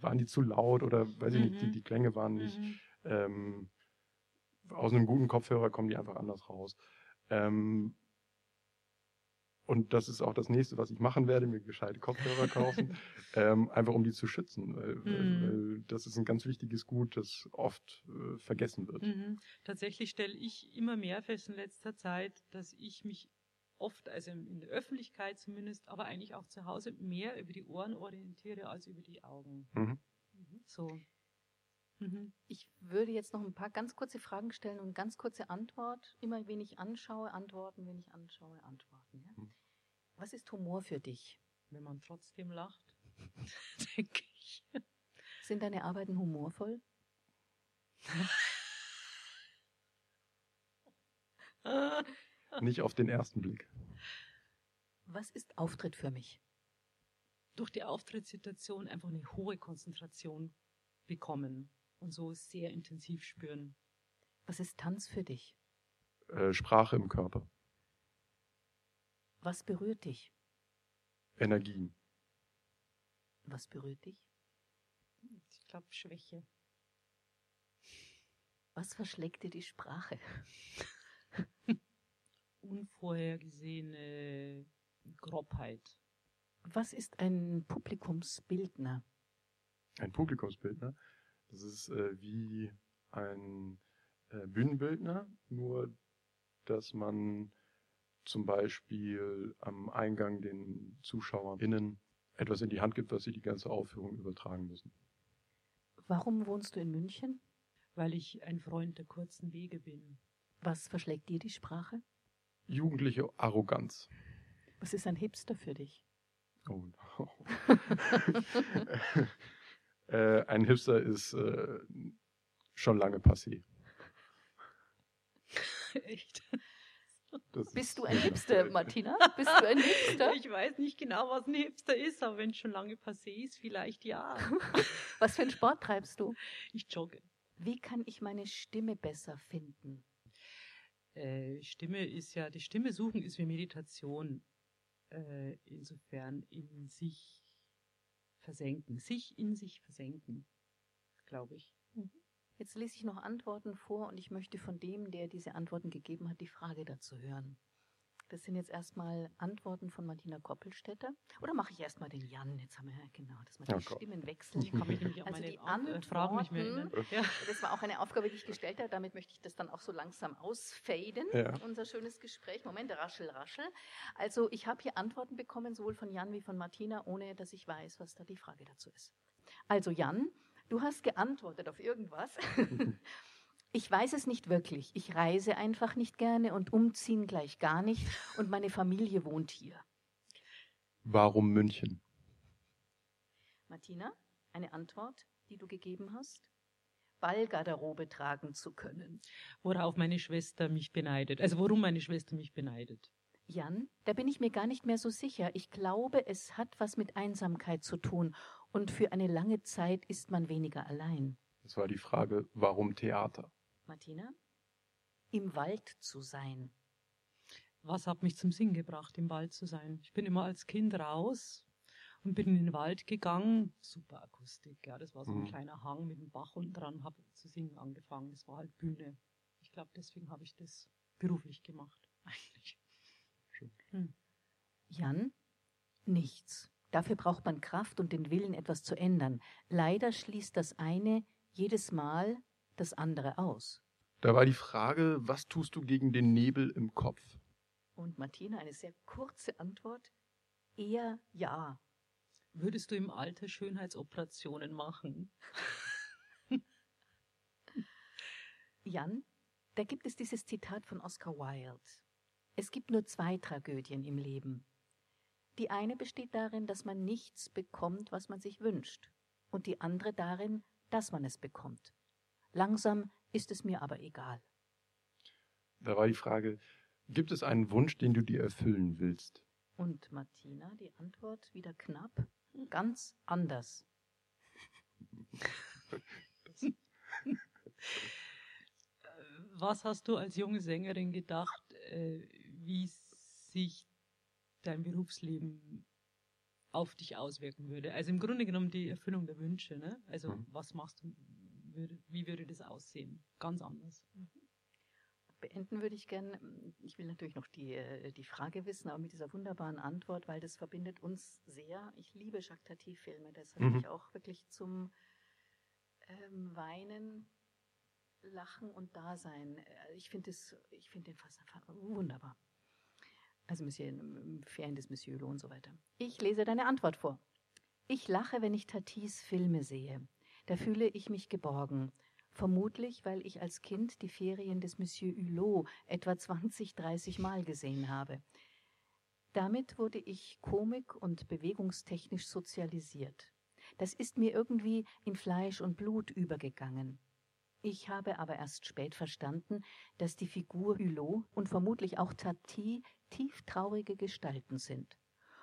waren die zu laut oder weiß ich nicht, die, Mhm. die Klänge waren nicht. Mhm. Ähm, aus einem guten Kopfhörer kommen die einfach anders raus. Ähm, und das ist auch das nächste, was ich machen werde, mir gescheite Kopfhörer kaufen, ähm, einfach um die zu schützen. Weil, Mhm. weil das ist ein ganz wichtiges Gut, das oft äh, vergessen wird. Mhm. Tatsächlich stelle ich immer mehr fest in letzter Zeit, dass ich mich oft, also in der Öffentlichkeit zumindest, aber eigentlich auch zu Hause mehr über die Ohren orientiere als über die Augen. Mhm. So. Mhm. Ich würde jetzt noch ein paar ganz kurze Fragen stellen und ganz kurze Antwort. Immer wenn ich anschaue, antworten, wenn ich anschaue, antworten. Ja? Mhm. Was ist Humor für dich? Wenn man trotzdem lacht, denke ich. Sind deine Arbeiten humorvoll? Nicht auf den ersten Blick. Was ist Auftritt für mich? Durch die Auftrittssituation einfach eine hohe Konzentration bekommen und so sehr intensiv spüren. Was ist Tanz für dich? Äh, Sprache im Körper. Was berührt dich? Energien. Was berührt dich? Ich glaube, Schwäche. Was verschlägt dir die Sprache? Unvorhergesehene Grobheit. Was ist ein Publikumsbildner? Ein Publikumsbildner. Das ist äh, wie ein äh, Bühnenbildner, nur dass man zum Beispiel am Eingang den ZuschauerInnen etwas in die Hand gibt, was sie die ganze Aufführung übertragen müssen. Warum wohnst du in München? Weil ich ein Freund der kurzen Wege bin. Was verschlägt dir die Sprache? Jugendliche Arroganz. Was ist ein Hipster für dich? Oh. äh, ein Hipster ist äh, schon lange passé. Echt? Das Bist ist- du ein Hipster, Martina? Bist du ein Hipster? Ich weiß nicht genau, was ein Hipster ist, aber wenn es schon lange passé ist, vielleicht ja. Was für einen Sport treibst du? Ich jogge. Wie kann ich meine Stimme besser finden? Äh, Stimme ist ja, die Stimme suchen ist wie Meditation. Äh, insofern in sich versenken. Sich in sich versenken, glaube ich. Jetzt lese ich noch Antworten vor und ich möchte von dem, der diese Antworten gegeben hat, die Frage dazu hören. Das sind jetzt erstmal Antworten von Martina Koppelstädter. Oder mache ich erstmal den Jan? Jetzt haben wir ja genau, dass wir die komm. Stimmen wechseln. Ich kann mich nämlich an Also die An- Fragen nicht mehr erinnern. Antworten- Ja. Das war auch eine Aufgabe, die ich gestellt habe. Damit möchte ich das dann auch so langsam ausfaden, Ja. unser schönes Gespräch. Moment, raschel, raschel. Also ich habe hier Antworten bekommen, sowohl von Jan wie von Martina, ohne dass ich weiß, was da die Frage dazu ist. Also Jan, du hast geantwortet auf irgendwas. Ich weiß es nicht wirklich. Ich reise einfach nicht gerne und umziehen gleich gar nicht. Und meine Familie wohnt hier. Warum München? Martina, eine Antwort, die du gegeben hast? Ballgarderobe tragen zu können. Worauf meine Schwester mich beneidet. Also worum meine Schwester mich beneidet. Jan, da bin ich mir gar nicht mehr so sicher. Ich glaube, es hat was mit Einsamkeit zu tun. Und für eine lange Zeit ist man weniger allein. Das war die Frage, warum Theater? Martina? Im Wald zu sein. Was hat mich zum Sinn gebracht, im Wald zu sein? Ich bin immer als Kind raus und bin in den Wald gegangen. Super Akustik, ja. Das war so ein Mhm. kleiner Hang mit einem Bach unten dran, habe zu singen angefangen. Das war halt Bühne. Ich glaube, deswegen habe ich das beruflich gemacht, eigentlich. Jan? Nichts. Dafür braucht man Kraft und den Willen, etwas zu ändern. Leider schließt das eine jedes Mal das andere aus. Da war die Frage, was tust du gegen den Nebel im Kopf? Und Martina, eine sehr kurze Antwort. Eher ja. Würdest du im Alter Schönheitsoperationen machen? Jan, da gibt es dieses Zitat von Oscar Wilde. Es gibt nur zwei Tragödien im Leben. Die eine besteht darin, dass man nichts bekommt, was man sich wünscht. und die andere darin, dass man es bekommt. Langsam ist es mir aber egal. Da war die Frage, gibt es einen Wunsch, den du dir erfüllen willst? Und Martina, die Antwort wieder knapp, ganz anders. Was hast du als junge Sängerin gedacht, äh, wie sich dein Berufsleben auf dich auswirken würde? Also im Grunde genommen die Erfüllung der Wünsche, ne? Also Mhm. was machst du, würde, wie würde das aussehen? Ganz anders. Beenden würde ich gern. Ich will natürlich noch die, äh, die Frage wissen, aber mit dieser wunderbaren Antwort, weil das verbindet uns sehr. Ich liebe Jacques Tati-Filme, das hat Mhm. mich auch wirklich zum ähm, Weinen, Lachen und Dasein. Äh, Ich finde es, ich finde den fast einfach wunderbar. Also Monsieur, ähm, Ferien des Monsieur Hulot und so weiter. Ich lese deine Antwort vor. Ich lache, wenn ich Tatis Filme sehe. Da fühle ich mich geborgen. Vermutlich, weil ich als Kind die Ferien des Monsieur Hulot etwa 20, 30 Mal gesehen habe. Damit wurde ich komik- und bewegungstechnisch sozialisiert. Das ist mir irgendwie in Fleisch und Blut übergegangen. Ich habe aber erst spät verstanden, dass die Figur Hulot und vermutlich auch Tati tieftraurige Gestalten sind.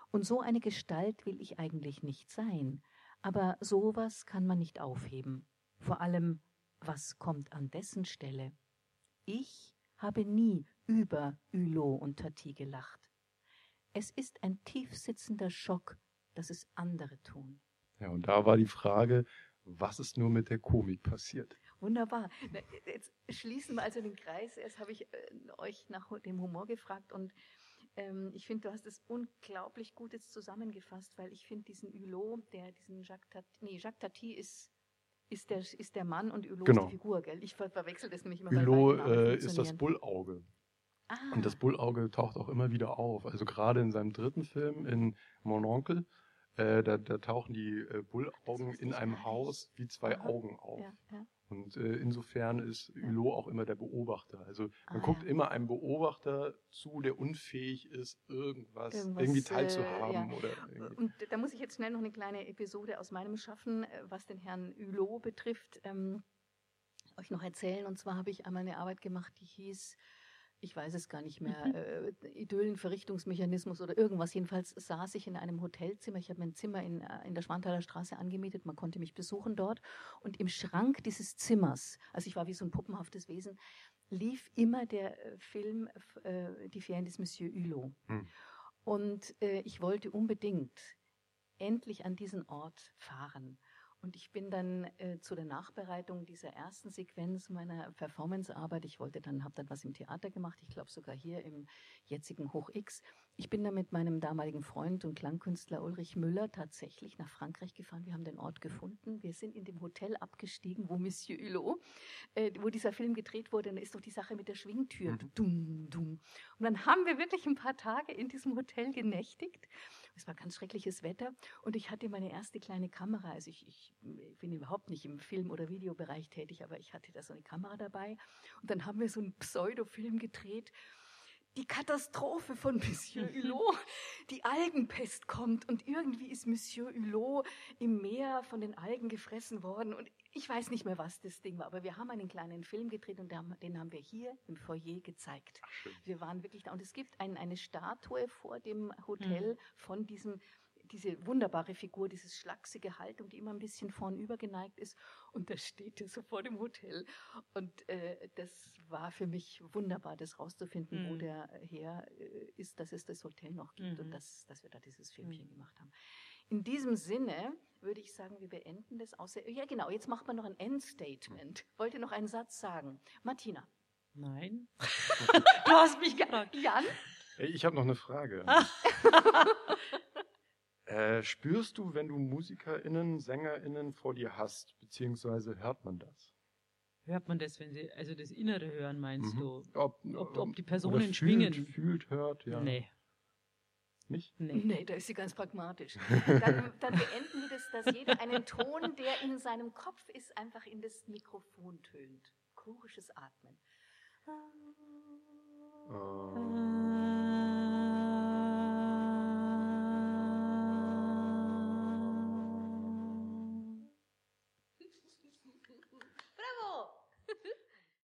Und so eine Gestalt will ich eigentlich nicht sein. Aber sowas kann man nicht aufheben. Vor allem, was kommt an dessen Stelle? Ich habe nie über Hulot und Tati gelacht. Es ist ein tiefsitzender Schock, dass es andere tun. Ja, und da war die Frage, was ist nur mit der Komik passiert? Wunderbar. Jetzt schließen wir also den Kreis. Erst habe ich äh, euch nach dem Humor gefragt und ähm, ich finde, du hast es unglaublich gut jetzt zusammengefasst, weil ich finde diesen Hulot, der diesen Jacques Tati, nee, Jacques Tati ist, ist, der, ist der Mann und Hulot Genau. ist die Figur, gell? Ich ver verwechsel das nämlich immer. Hulot äh, ist das. Bullauge. Ah, Und das Bullauge taucht auch immer wieder auf. Also gerade in seinem dritten Film, in Mon Oncle, äh, da, da tauchen die äh, Bullaugen in einem. Haus wie zwei. Augen auf. ja, ja. Und äh, insofern ist Hulot auch immer der Beobachter. Also man Ah, guckt ja. immer einem Beobachter zu, der unfähig ist, irgendwas, Irgendwas, irgendwie äh, teilzuhaben. ja. Oder irgendwie. Und da muss ich jetzt schnell noch eine kleine Episode aus meinem Schaffen, äh, was den Herrn Hulot betrifft, ähm, euch noch erzählen. Und zwar habe ich einmal eine Arbeit gemacht, die hieß, ich weiß es gar nicht mehr, äh, Idyllenverrichtungsmechanismus oder irgendwas. Jedenfalls saß ich in einem Hotelzimmer. Ich habe mein Zimmer in, äh, in der Schwanthaler Straße angemietet. Man konnte mich besuchen dort. Und im Schrank dieses Zimmers, also ich war wie so ein puppenhaftes Wesen, lief immer der äh, Film äh, Die Ferien des Monsieur Hulot. Hm. Und äh, ich wollte unbedingt endlich an diesen Ort fahren. Und ich bin dann äh, zu der Nachbereitung dieser ersten Sequenz meiner Performancearbeit, ich wollte dann, habe dann was im Theater gemacht, ich glaube sogar hier im jetzigen Hoch X. Ich bin dann mit meinem damaligen Freund und Klangkünstler Ulrich Müller tatsächlich nach Frankreich gefahren. Wir haben den Ort gefunden. Wir sind in dem Hotel abgestiegen, wo Monsieur Hulot, äh, wo dieser Film gedreht wurde. Und da ist doch die Sache mit der Schwingtür. Mhm. Dum, dum. Und dann haben wir wirklich ein paar Tage in diesem Hotel genächtigt. Es war ganz schreckliches Wetter und ich hatte meine erste kleine Kamera. Also ich, ich bin überhaupt nicht im Film- oder Videobereich tätig, aber ich hatte da so eine Kamera dabei. Und dann haben wir so einen Pseudofilm gedreht. Die Katastrophe von Monsieur Hulot. Die Algenpest kommt und irgendwie ist Monsieur Hulot im Meer von den Algen gefressen worden und ich weiß nicht mehr, was das Ding war, aber wir haben einen kleinen Film gedreht und den haben- wir hier im Foyer gezeigt. Ach, schön. Wir waren wirklich da und es gibt ein, eine Statue vor dem Hotel von diesem diese wunderbare Figur, dieses schlachsige Haltung, die immer ein bisschen vornüber geneigt ist. Und da steht er so vor dem Hotel. Und äh, das war für mich wunderbar, das rauszufinden, wo Mhm. der her äh, ist, dass es das Hotel noch gibt und Mhm. dass, dass wir da dieses Filmchen Mhm. gemacht haben. In diesem Sinne würde ich sagen, wir beenden das außer. Ja, genau, jetzt macht man noch ein Endstatement. Wollt ihr noch einen Satz sagen? Martina. Nein. du hast mich gefragt. Jan? Ich habe noch eine Frage. äh, spürst du, wenn du MusikerInnen, SängerInnen vor dir hast, beziehungsweise hört man das? Hört man das, wenn sie, also das Innere hören, meinst Mhm. du? Ob, Ob- ob die Personen fühlt, schwingen? Fühlt, hört, ja. Nee. Nicht? Nee. Nee, da ist sie ganz pragmatisch. Dann, dann beenden wir das, dass jeder einen Ton, der in seinem Kopf ist, einfach in das Mikrofon tönt. Chorisches Atmen. Ah.